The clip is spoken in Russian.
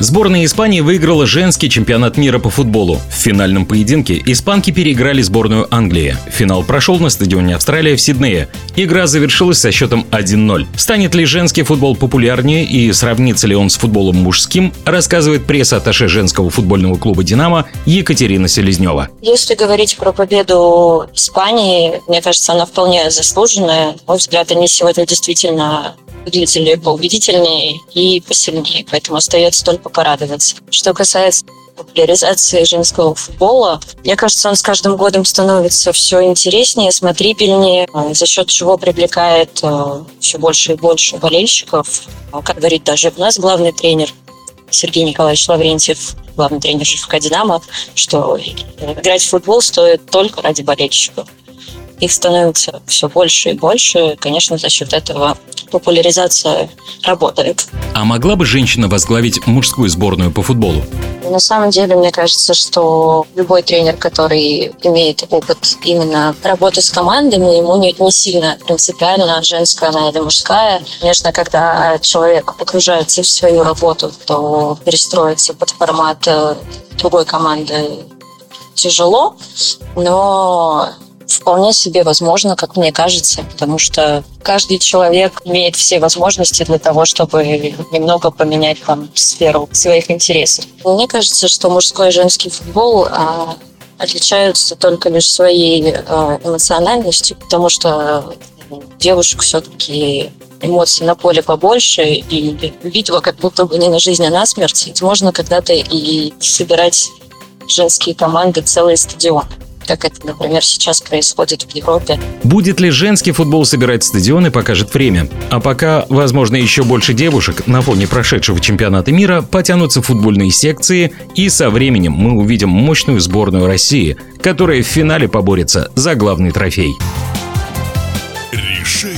Сборная Испании выиграла женский чемпионат мира по футболу. В финальном поединке испанки переиграли сборную Англии. Финал прошел на стадионе Австралия в Сиднее. Игра завершилась со счетом 1-0. Станет ли женский футбол популярнее и сравнится ли он с футболом мужским, рассказывает пресс-атташе женского футбольного клуба «Динамо» Екатерина Селезнева. Если говорить про победу Испании, мне кажется, она вполне заслуженная. На мой взгляд, они сегодня действительно выглядели поубедительнее и посильнее, поэтому остается только порадоваться. Что касается популяризации женского футбола. Мне кажется, он с каждым годом становится все интереснее, смотрибельнее, за счет чего привлекает э, все больше и больше болельщиков. Как говорит даже у нас главный тренер Сергей Николаевич Лаврентьев, главный тренер ЖФК «Динамо», что играть в футбол стоит только ради болельщиков. Их становится все больше и больше. Конечно, за счет этого популяризация работает. А могла бы женщина возглавить мужскую сборную по футболу? На самом деле, мне кажется, что любой тренер, который имеет опыт именно работы с командами, ему не, не сильно принципиально, женская она или мужская. Конечно, когда человек погружается в свою работу, то перестроиться под формат э, другой команды тяжело, но вполне себе возможно, как мне кажется, потому что каждый человек имеет все возможности для того, чтобы немного поменять там сферу своих интересов. Мне кажется, что мужской и женский футбол а, отличаются только лишь своей а, эмоциональностью, потому что девушек все-таки эмоций на поле побольше, и битва как будто бы не на жизнь, а на смерть. Можно когда-то и собирать женские команды целые стадионы как это, например, сейчас происходит в Европе. Будет ли женский футбол собирать стадионы, покажет время. А пока, возможно, еще больше девушек на фоне прошедшего чемпионата мира потянутся футбольные секции, и со временем мы увидим мощную сборную России, которая в финале поборется за главный трофей. Реши